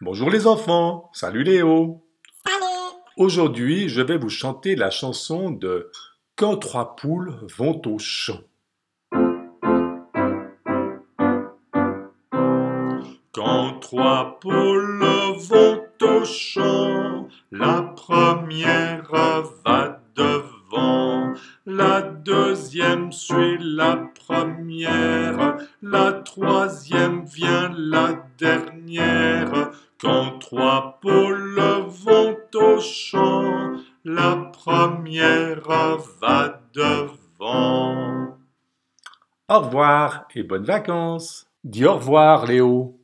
Bonjour les enfants, salut Léo. Salut Aujourd'hui, je vais vous chanter la chanson de Quand trois poules vont au champ. Quand trois poules vont au champ, la première va devant, la deuxième suit la première, la troisième vient la dernière. Quand trois poules vont au champ, la première va devant. Au revoir et bonnes vacances. Dis au revoir Léo.